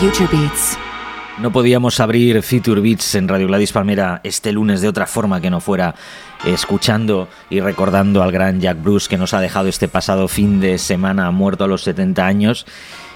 Future Beats. No podíamos abrir Future Beats en Radio Gladys Palmera este lunes de otra forma que no fuera escuchando y recordando al gran Jack Bruce que nos ha dejado este pasado fin de semana muerto a los 70 años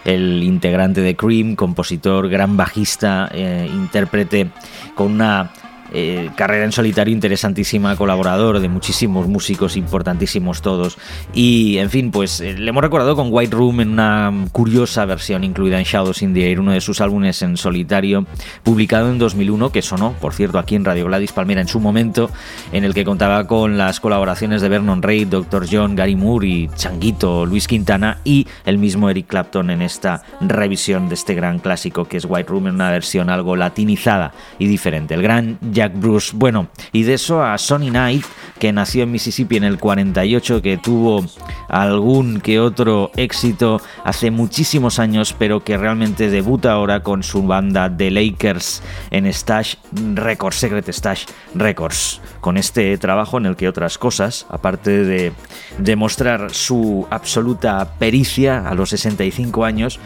el integrante de Cream, compositor, gran bajista, eh, intérprete con una eh, carrera en solitario interesantísima, colaborador de muchísimos músicos importantísimos todos. Y en fin, pues eh, le hemos recordado con White Room en una curiosa versión incluida en Shadows in the Air, uno de sus álbumes en solitario, publicado en 2001, que sonó, por cierto, aquí en Radio Gladys Palmera en su momento, en el que contaba con las colaboraciones de Vernon Reid, Dr. John, Gary Moore y Changuito, Luis Quintana y el mismo Eric Clapton en esta revisión de este gran clásico que es White Room en una versión algo latinizada y diferente. El gran Jack Bruce. Bueno, y de eso a Sonny Knight, que nació en Mississippi en el 48, que tuvo algún que otro éxito hace muchísimos años, pero que realmente debuta ahora con su banda The Lakers en Stash Records, Secret Stash Records, con este trabajo en el que otras cosas, aparte de demostrar su absoluta pericia a los 65 años,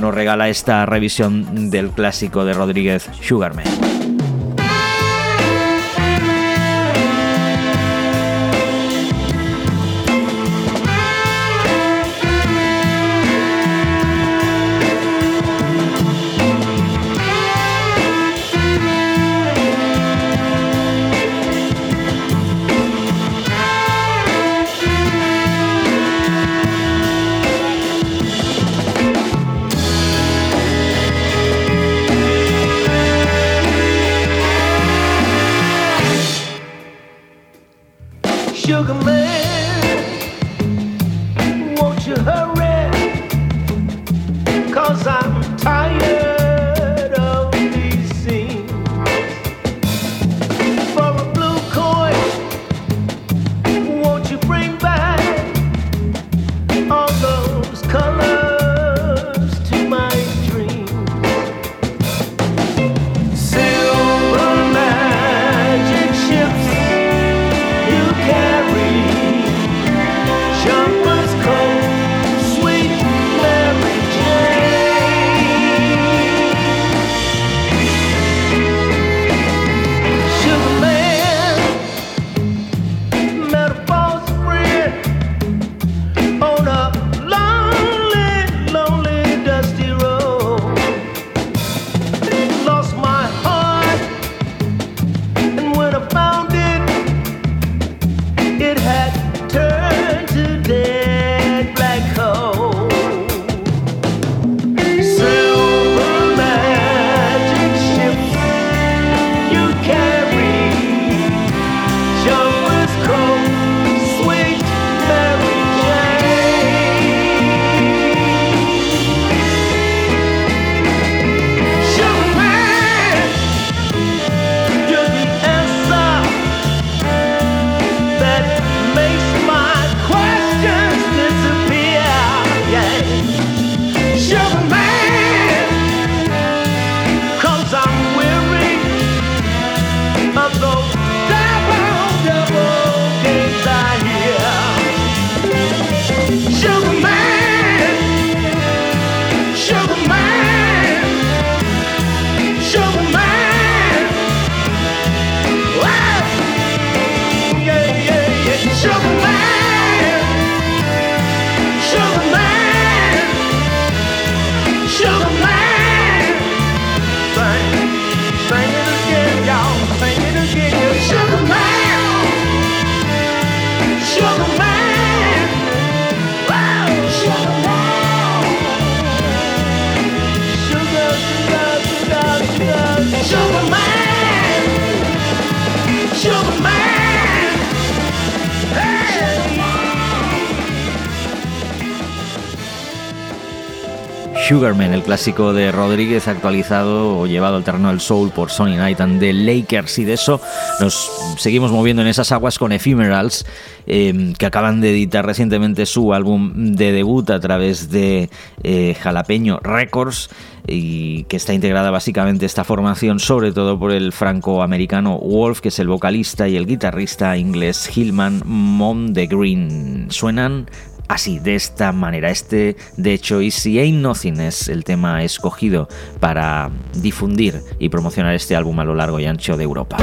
nos regala esta revisión del clásico de Rodríguez Sugarman. Sugarman, el clásico de Rodríguez actualizado o llevado al terreno del soul por Sonny Knight and the Lakers. Y de eso nos seguimos moviendo en esas aguas con Ephemerals em, que acaban de editar recientemente su álbum de debut a través de eh, Jalapeño Records y que está integrada básicamente esta formación sobre todo por el franco-americano Wolf que es el vocalista y el guitarrista inglés Hillman Mom de Green suenan así, de esta manera. Este, de hecho, Easy Ain't Nothing es el tema escogido para difundir y promocionar este álbum a lo largo y ancho de Europa.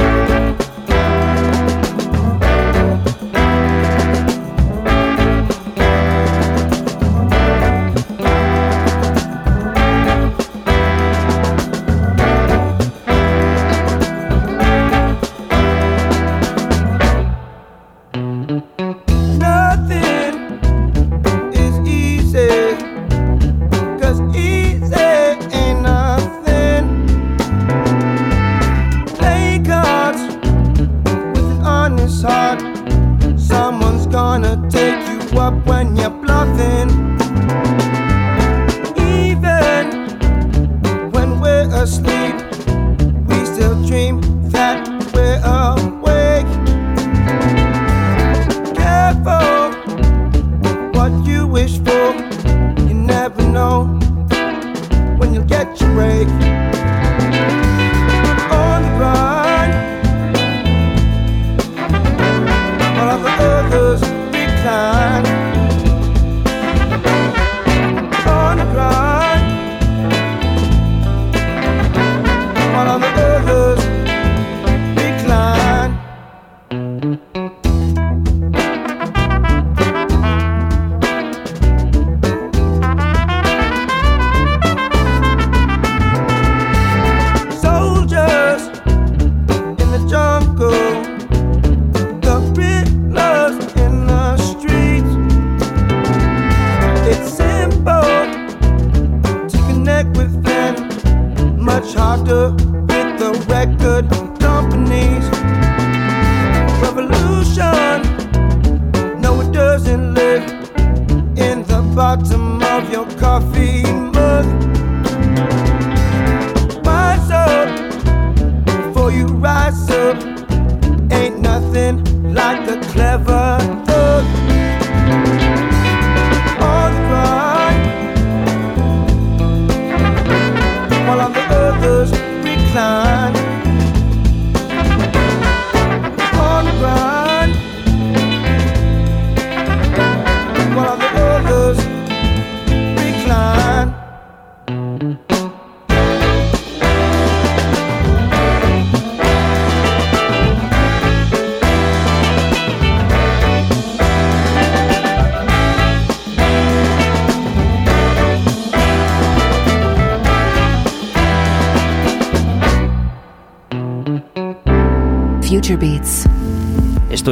you wish for. You never know when you'll get your break. On the grind, while all the others decline.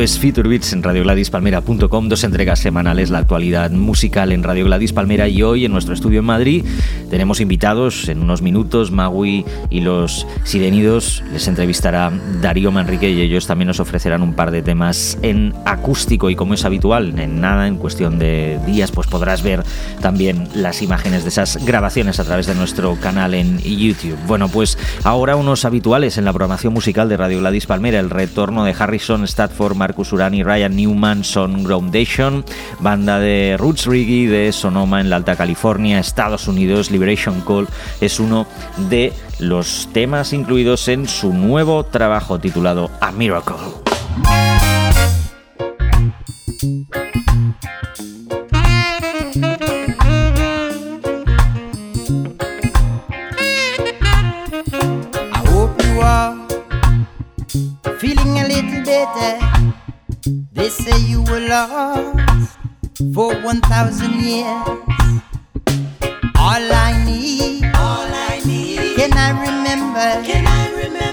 Es Future Beats en radiogladispalmera.com, dos entregas semanales, la actualidad musical en Radio Gladys Palmera. Y hoy en nuestro estudio en Madrid tenemos invitados en unos minutos, Magui y los Sirenidos, les entrevistará Darío Manrique y ellos también nos ofrecerán un par de temas en acústico. Y como es habitual, en nada, en cuestión de días, pues podrás ver también las imágenes de esas grabaciones a través de nuestro canal en YouTube. Bueno, pues ahora unos habituales en la programación musical de Radio Gladys Palmera, el retorno de Harrison Stafford Marcus Urani, Ryan Newman, Son Groundation, banda de Roots Reggae de Sonoma en la Alta California, Estados Unidos, Liberation Call, es uno de los temas incluidos en su nuevo trabajo titulado A Miracle. They say you were lost for 1,000 years. All I need, all I need, can I remember? Can I remember?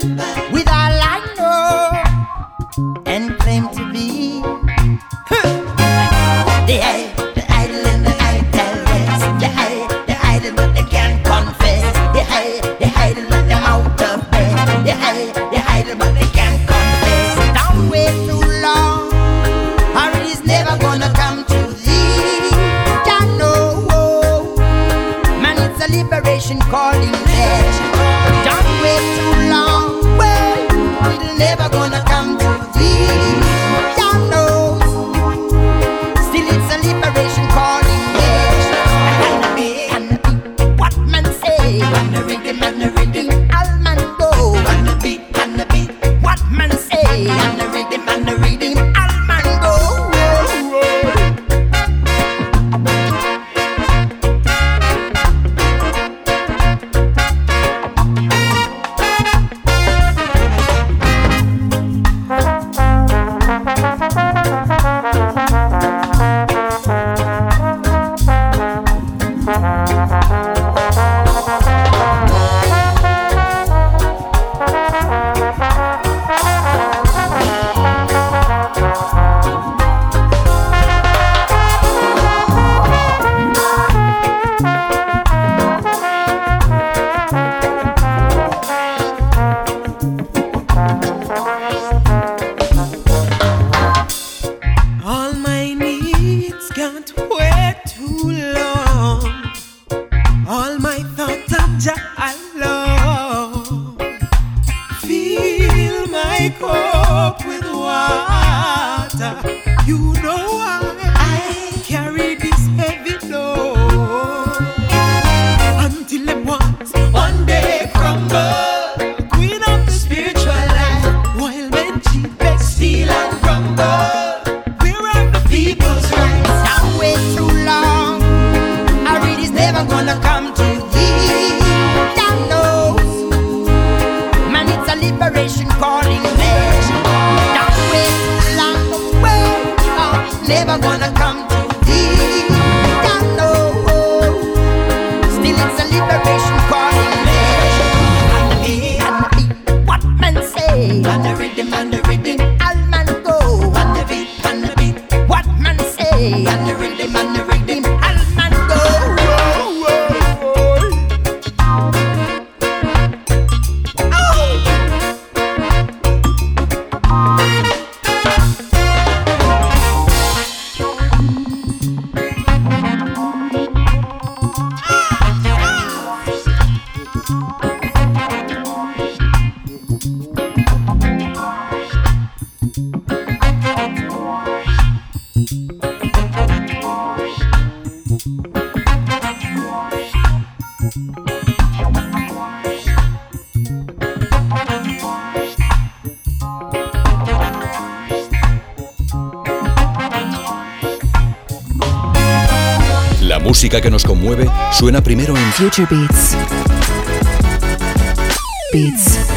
Música que nos conmueve suena primero en Future Beats. Beats.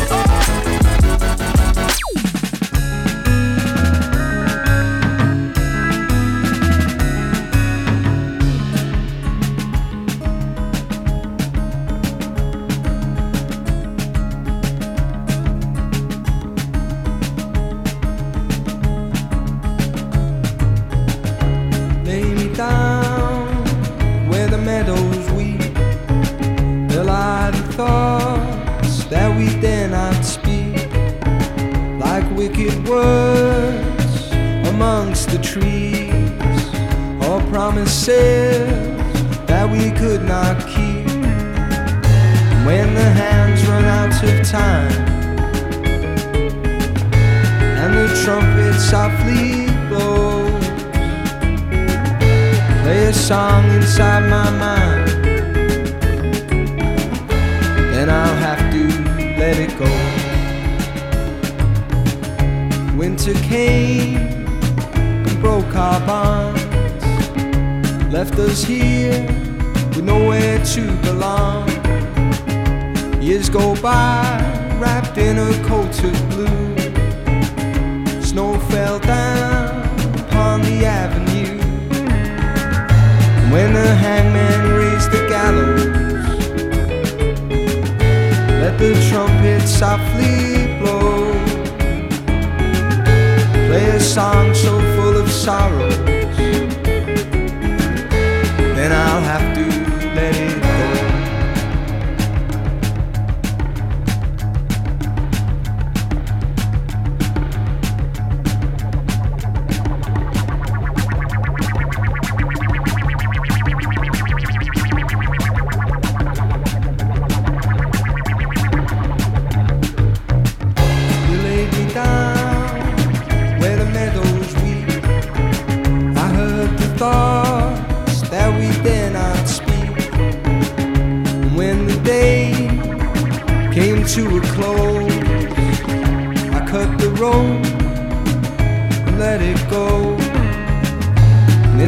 a song inside my mind, then I'll have to let it go. Winter came and broke our bonds, left us here with nowhere to belong. Years go by, wrapped in a coat of blue. Snow fell down upon the avenue when the hangman raised the gallows. Let the trumpet softly blow. Play a song so full of sorrows. Then I'll have to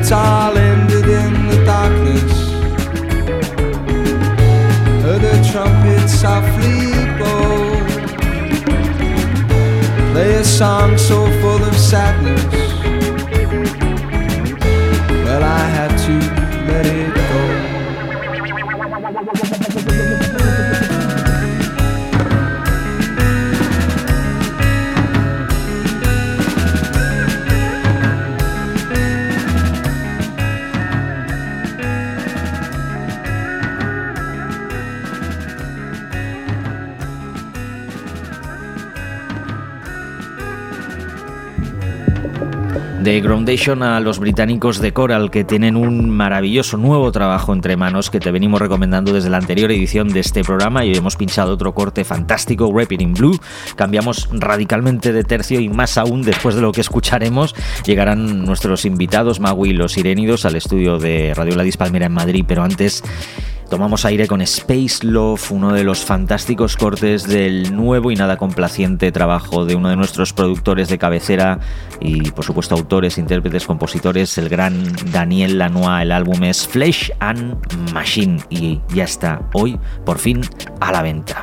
it's all ended in the darkness. Heard a trumpet softly blow, play a song so full of sadness. De Groundation a los británicos de Coral, que tienen un maravilloso nuevo trabajo entre manos que te venimos recomendando desde la anterior edición de este programa y hemos pinchado otro corte fantástico, Rapid in Blue. Cambiamos radicalmente de tercio y más aún después de lo que escucharemos llegarán nuestros invitados, Magui y los Sirénidos, al estudio de Radio La Palmera en Madrid, pero antes Tomamos aire con Space Love, uno de los fantásticos cortes del nuevo y nada complaciente trabajo de uno de nuestros productores de cabecera y por supuesto autores, intérpretes, compositores, el gran Daniel Lanois. El álbum es Flesh and Machine y ya está hoy por fin a la venta.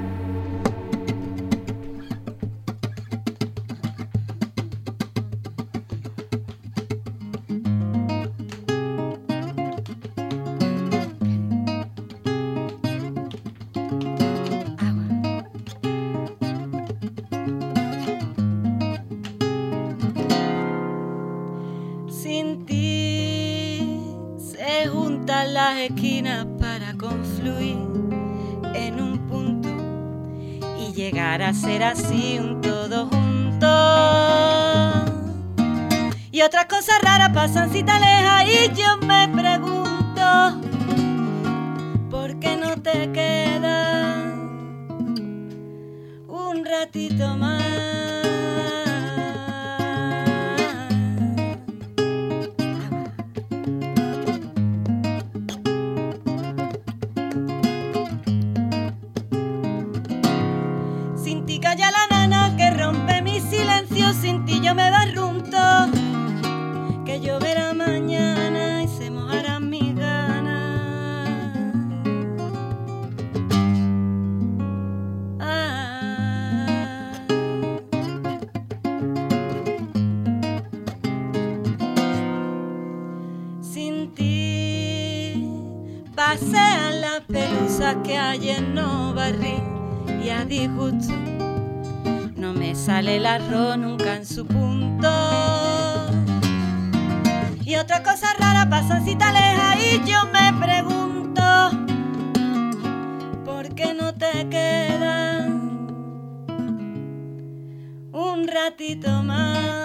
Y llegar a ser así un todo junto. Y otras cosas raras pasan si te alejas y yo me pregunto, ¿por qué no te quedas un ratito más? Que ayer no y a disgusto no me sale el arroz nunca en su punto. Y otra cosa rara pasa si te alejas y yo me pregunto, ¿por qué no te quedas un ratito más?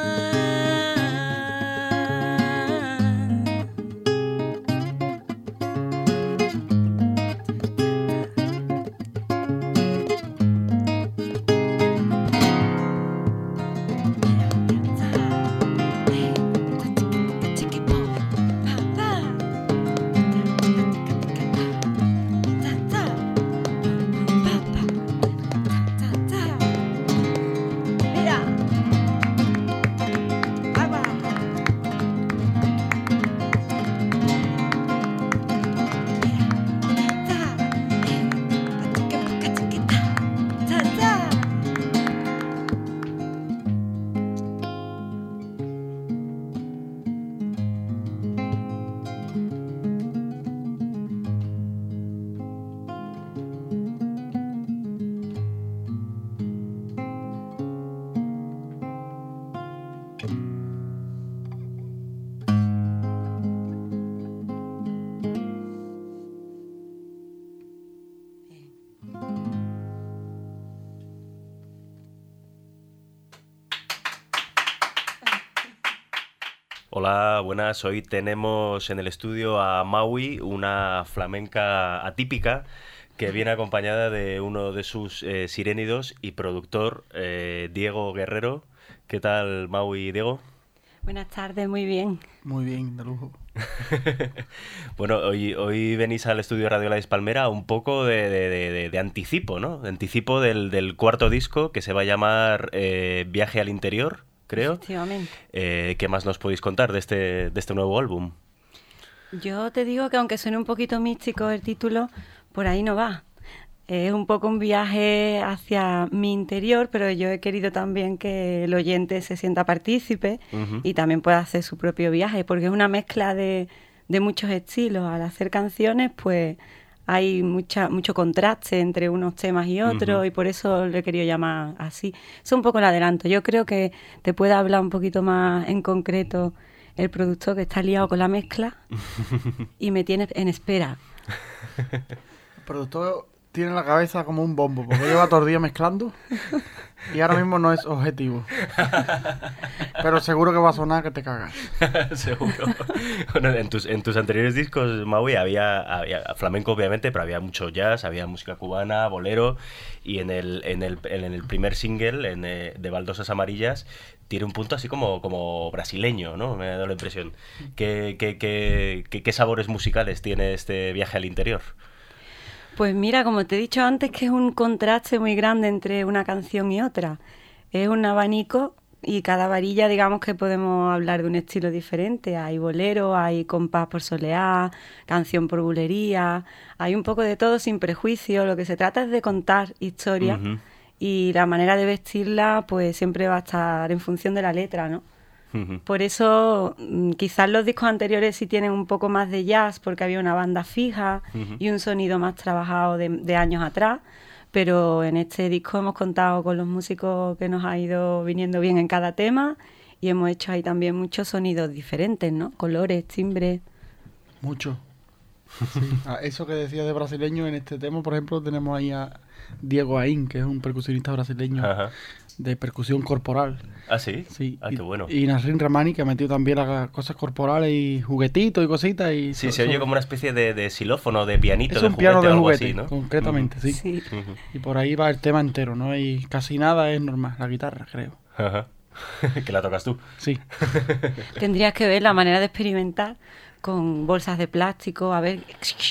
Buenas. Hoy tenemos en el estudio a Maui, una flamenca atípica que viene acompañada de uno de sus eh, sirénidos y productor, eh, Diego Guerrero. ¿Qué tal, Maui y Diego? Buenas tardes, muy bien. Muy bien, de lujo. bueno, hoy, hoy venís al estudio Radio La Palmera un poco de, anticipo, ¿no? De anticipo del, cuarto disco que se va a llamar eh, Viaje al Interior creo. Efectivamente. Eh, ¿Qué más nos podéis contar de este, de este nuevo álbum? Yo te digo que aunque suene un poquito místico el título, por ahí no va. Es un poco un viaje hacia mi interior, pero yo he querido también que el oyente se sienta partícipe y también pueda hacer su propio viaje, porque es una mezcla de, de muchos estilos. Al hacer canciones, pues hay mucha, mucho contraste entre unos temas y otros y por eso lo he querido llamar así. Es un poco el adelanto. Yo creo que te puede hablar un poquito más en concreto el productor que está liado con la mezcla y me tiene en espera. El productor tiene la cabeza como un bombo, porque lleva todo el día mezclando y ahora mismo no es objetivo. Pero seguro que va a sonar que te cagas. seguro. En tus, anteriores discos, Maui, había, había, flamenco obviamente, pero había mucho jazz, había música cubana, bolero, y en el, primer single, en, eh, de Baldosas Amarillas, tiene un punto así como, brasileño, ¿no? Me dado la impresión. ¿Qué, qué, qué, qué sabores musicales tiene este viaje al interior? Pues mira, como te he dicho antes, que es un contraste muy grande entre una canción y otra. Es un abanico y cada varilla, digamos que podemos hablar de un estilo diferente. Hay bolero, hay compás por soleá, canción por bulería, hay un poco de todo sin prejuicio. Lo que se trata es de contar historias y la manera de vestirla pues siempre va a estar en función de la letra, ¿no? Por eso mm, quizás los discos anteriores sí tienen un poco más de jazz porque había una banda fija y un sonido más trabajado de, años atrás, pero en este disco hemos contado con los músicos que nos ha ido viniendo bien en cada tema y hemos hecho ahí también muchos sonidos diferentes, ¿no? Colores, timbres. Mucho. Sí, a eso que decía de brasileño, en este tema, por ejemplo, tenemos ahí a Diego Aín, que es un percusionista brasileño Ajá. De percusión corporal. ¿Ah, sí? Sí. Ah, y, qué bueno. Y Nasrin Ramani, que ha metido también las cosas corporales y juguetitos y cositas. Y Sí, so- se oye como una especie de, de xilófono, de pianito, Es de un piano juguete, de algo juguete, así, ¿no? concretamente, sí. Y por ahí va el tema entero, ¿no? hay casi nada es normal, la guitarra, creo. Ajá. que la tocas tú. Sí. Tendrías que ver la manera de experimentar con bolsas de plástico, a ver,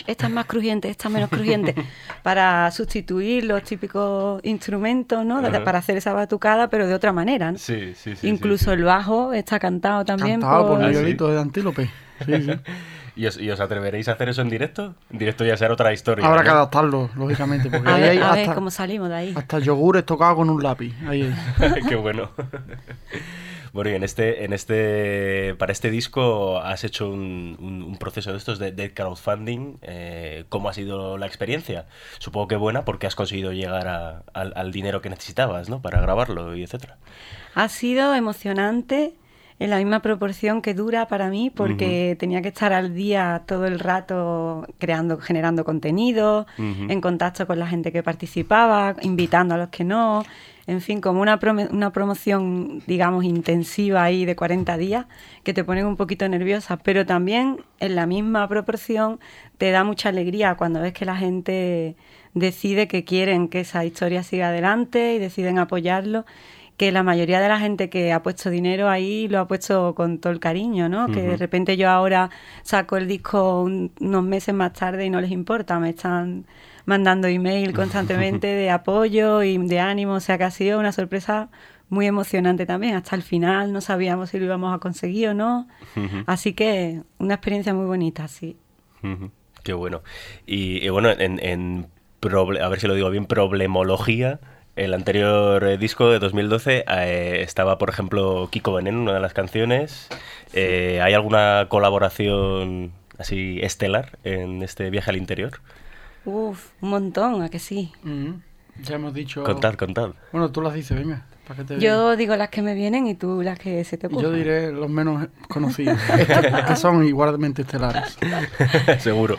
esta es más crujiente, esta es menos crujiente, para sustituir los típicos instrumentos, ¿no? Ajá. Para hacer esa batucada, pero de otra manera, ¿no? Sí, sí, sí. Incluso el bajo está cantado también Cantado por Ah, sí. Miguelito de Antílope. Sí, sí. ¿Y os, y os atreveréis a hacer eso en directo? En directo ya será otra historia. Habrá ¿no? que adaptarlo, lógicamente, porque A ahí ver, hay a ver hasta, cómo salimos de ahí. hasta yogures tocados con un lápiz. Ahí, ahí. Qué bueno. Bueno, y en este, en este, para este disco has hecho un, proceso de estos de, crowdfunding. eh, ¿Cómo ha sido la experiencia? Supongo que buena porque has conseguido llegar al, al dinero que necesitabas, ¿no? Para grabarlo y etcétera. Ha sido emocionante en la misma proporción que dura para mí porque tenía que estar al día todo el rato creando, generando contenido, en contacto con la gente que participaba, invitando a los que no, en fin, como una, prome- una promoción, digamos, intensiva ahí de 40 días que te ponen un poquito nerviosa, pero también en la misma proporción te da mucha alegría cuando ves que la gente decide que quieren que esa historia siga adelante y deciden apoyarlo que la mayoría de la gente que ha puesto dinero ahí lo ha puesto con todo el cariño, ¿no? Que de repente yo ahora saco el disco un- unos meses más tarde y no les importa, me están mandando email constantemente de apoyo y de ánimo, o sea que ha sido una sorpresa muy emocionante también, hasta el final no sabíamos si lo íbamos a conseguir o no, así que una experiencia muy bonita, sí. Qué bueno. Y, y bueno, en, en a ver si lo digo bien, problemología, el anterior eh, disco de 2012 eh, estaba, por ejemplo, Kiko Veneno en una de las canciones. Eh, ¿Hay alguna colaboración así estelar en este viaje al interior? Uf, un montón, ¿a que sí? Ujú. Ya hemos dicho. Contad, contad. Bueno, tú las dices, venga. Para que te Yo digo las que me vienen y tú las que se te Y ocurran. Yo diré los menos conocidos, que son igualmente estelares. Seguro.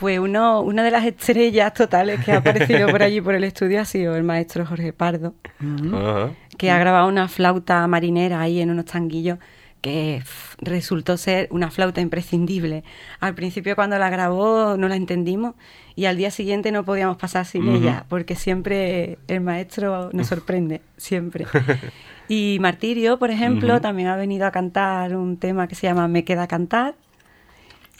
Pues uno, una de las estrellas totales que ha aparecido por allí por el estudio ha sido el maestro Jorge Pardo, Ujú. Ajá. que ha grabado una flauta marinera ahí en unos tanguillos que resultó ser una flauta imprescindible. Al principio cuando la grabó no la entendimos y al día siguiente no podíamos pasar sin ella, porque siempre el maestro nos sorprende, siempre. Y Martirio, por ejemplo, también ha venido a cantar un tema que se llama Me queda cantar.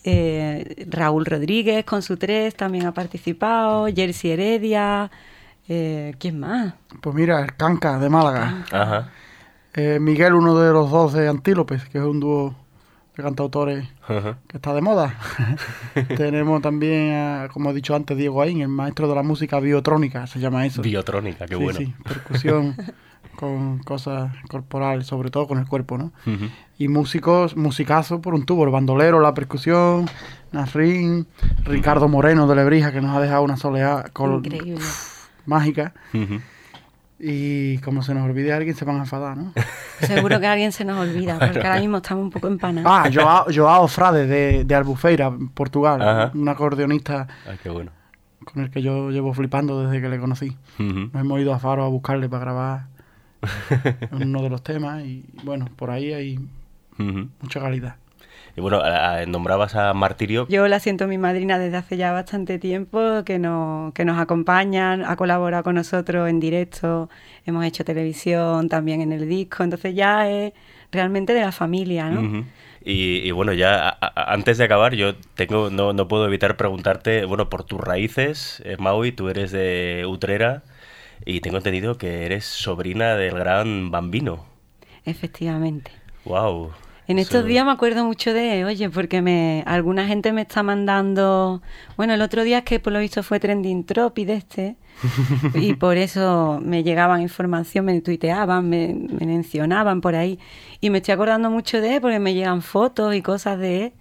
Eh, Raúl Rodríguez con su tres también ha participado, Jersey Heredia, eh, ¿quién más? Pues mira, el Canca de Málaga. Ajá. Eh, Miguel, uno de los dos de Antílopes, que es un dúo de cantautores Ajá. que está de moda. Tenemos también, a, como he dicho antes, Diego Aín, el maestro de la música biotrónica, se llama eso. Biotrónica, qué Sí, bueno. sí, percusión con cosas corporales, sobre todo con el cuerpo, ¿no? Y músicos, musicazos por un tubo, el bandolero, la percusión, Nasrin, Ricardo Moreno de Lebrija, que nos ha dejado una soleá col- Increíble. mágica. Ujú. Y como se nos olvide alguien, se van a enfadar, ¿no? Seguro que alguien se nos olvida, porque ahora mismo estamos un poco empanados. Ah, Joao, Joao Frade de, de Albufeira, Portugal, Ajá. un acordeonista Ah, qué bueno. con el que yo llevo flipando desde que le conocí. Nos hemos ido a Faro a buscarle para grabar uno de los temas y bueno, por ahí hay mucha calidad. Y bueno, nombrabas a Martirio. Yo la siento mi madrina desde hace ya bastante tiempo, que, no, que nos acompañan, ha colaborado con nosotros en directo, hemos hecho televisión también en el disco, entonces ya es realmente de la familia, ¿no? Y, y bueno, ya a- a- antes de acabar, yo tengo no, no puedo evitar preguntarte, bueno, por tus raíces, eh, Maui, tú eres de Utrera y tengo entendido que eres sobrina del gran Bambino. Efectivamente. Wow. En estos días me acuerdo mucho de, oye, porque me alguna gente me está mandando, bueno, el otro día es que por lo visto fue trending topic de este y por eso me llegaban información, me tuiteaban, me, me mencionaban por ahí. Y me estoy acordando mucho de él porque me llegan fotos y cosas de él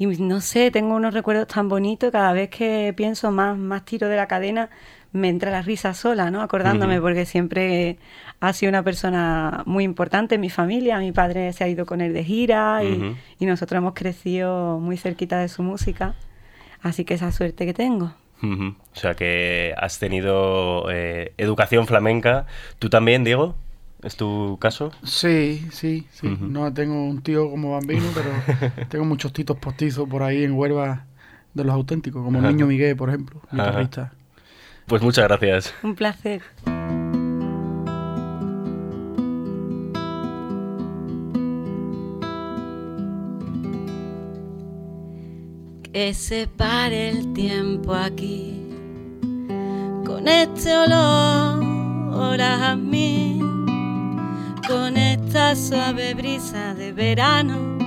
y no sé, tengo unos recuerdos tan bonitos, cada vez que pienso más, más tiro de la cadena me entra la risa sola, ¿no? Acordándome porque siempre ha sido una persona muy importante en mi familia. Mi padre se ha ido con él de gira y, nosotros hemos crecido muy cerquita de su música. Así que esa suerte que tengo. O sea que has tenido eh, educación flamenca. ¿Tú también, Diego? ¿Es tu caso? Sí, sí, sí. No tengo un tío como bambino, pero tengo muchos titos postizos por ahí en Huelva de los auténticos, como Ajá. Niño Miguel, por ejemplo, Ajá. guitarrista. Pues muchas gracias. Un placer. Que se pare el tiempo aquí con este olor a jazmín, con esta suave brisa de verano,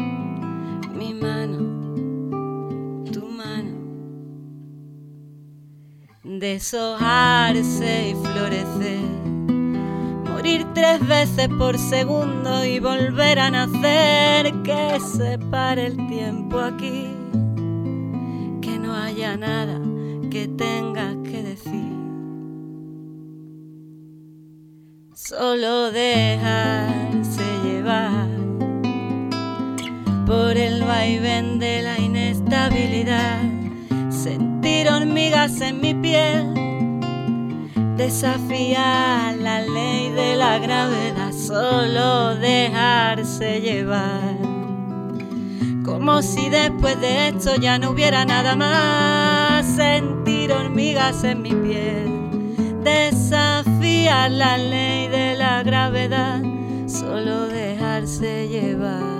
deshojarse y florecer, morir tres veces por segundo y volver a nacer, que se pare el tiempo aquí, que no haya nada que tengas que decir. Solo dejarse llevar por el vaivén de la inestabilidad, sentir hormigas en mi piel, desafiar la ley de la gravedad, solo dejarse llevar. Como si después de esto ya no hubiera nada más, sentir hormigas en mi piel, desafiar la ley de la gravedad, solo dejarse llevar.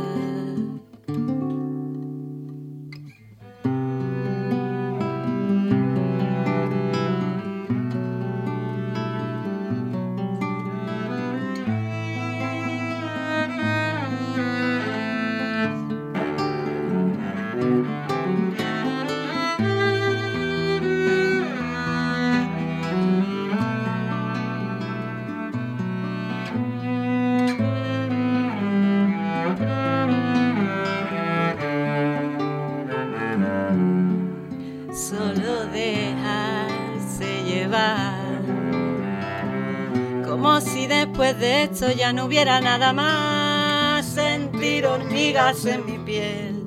Esto ya no hubiera nada más, sentir hormigas en mi piel,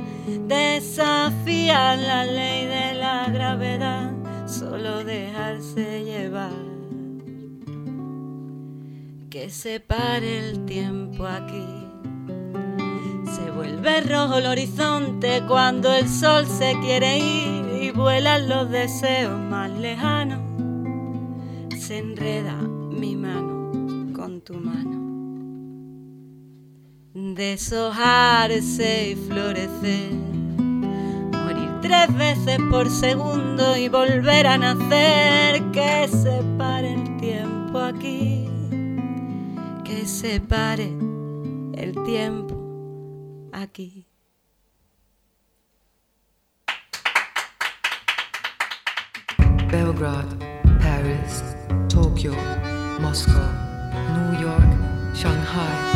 desafiar la ley de la gravedad, solo dejarse llevar. Que se pare el tiempo aquí. Se vuelve rojo el horizonte cuando el sol se quiere ir y vuelan los deseos más lejanos. Se enreda Deshojarse y florecer. Morir tres veces por segundo y volver a nacer. Que se pare el tiempo aquí. Que se pare el tiempo aquí. Belgrade, Paris, Tokyo, Moscow, New York, Shanghai,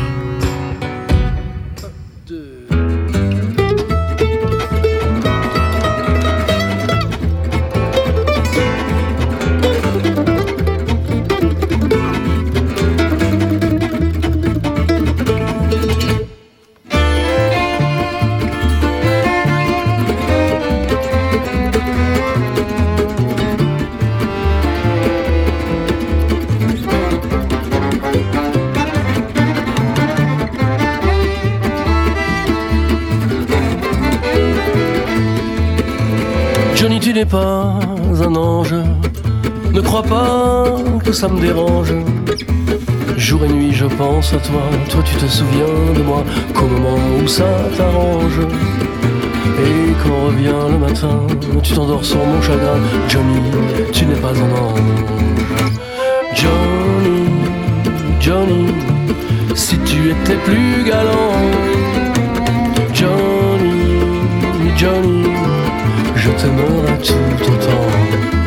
Ça me dérange. Jour et nuit, je pense à toi. Toi, tu te souviens de moi qu'au moment où ça t'arrange. Et quand revient le matin, tu t'endors sur mon chagrin. Johnny, tu n'es pas un ange. Johnny, Johnny, si tu étais plus galant. Johnny, Johnny, je t'aimerais tout autant.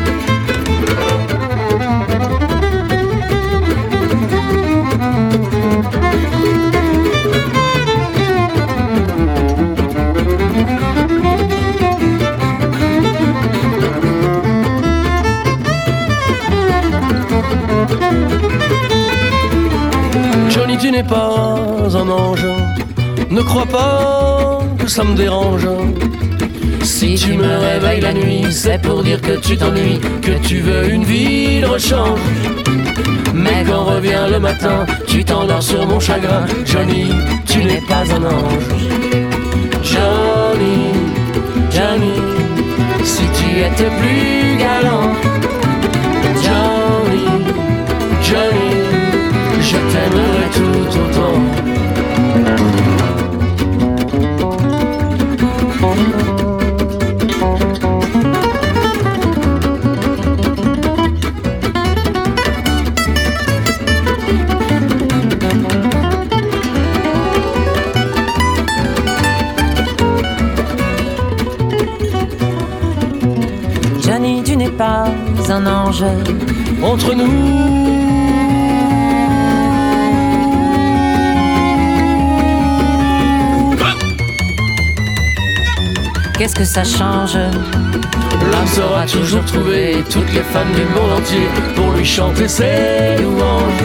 Pas un ange. Ne crois pas que ça me dérange. Si tu me réveilles la nuit, c'est pour dire que tu t'ennuies, que tu veux une vie de rechange. Mais quand revient le matin, tu t'endors sur mon chagrin. Johnny, tu n'es pas un ange. Johnny, Johnny, si tu étais plus galant. Johnny, tu n'es pas un ange. Entre nous, Qu'est-ce que ça change l'homme saura toujours trouver toutes les femmes du monde entier pour lui chanter ses louanges.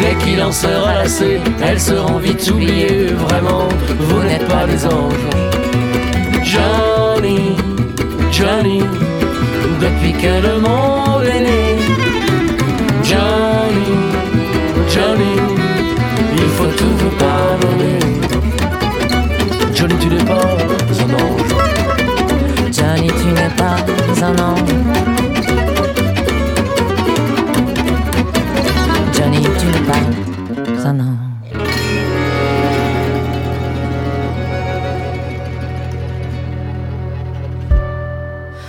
Dès qu'il en sera lassé, elles seront vite oubliées. Vraiment, vous n'êtes pas des anges. Johnny, Johnny, depuis que le monde est né. Johnny, ange.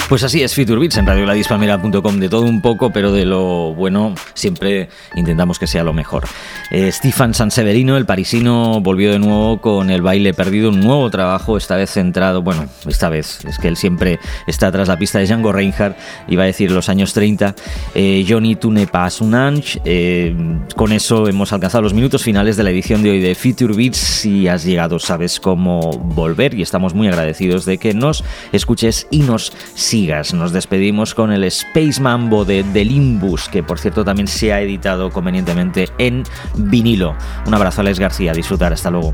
Pues así es Future Beats en radioladispalmera.com, de todo un poco, pero de lo bueno siempre intentamos que sea lo mejor. Eh, Stefan Sanseverino, el parisino, volvió de nuevo con el baile perdido, un nuevo trabajo, esta vez centrado, bueno, esta vez, es que él siempre está tras la pista de Django Reinhardt, iba a decir los años 30, eh, Johnny Tune Pas un Ange, eh, con eso hemos alcanzado los minutos finales de la edición de hoy de Future Beats, si has llegado sabes cómo volver y estamos muy agradecidos de que nos escuches y nos sigas. Nos despedimos con el Space Mambo de The Limbus, que por cierto también se ha editado convenientemente en vinilo. Un abrazo a Les García, disfrutar, hasta luego.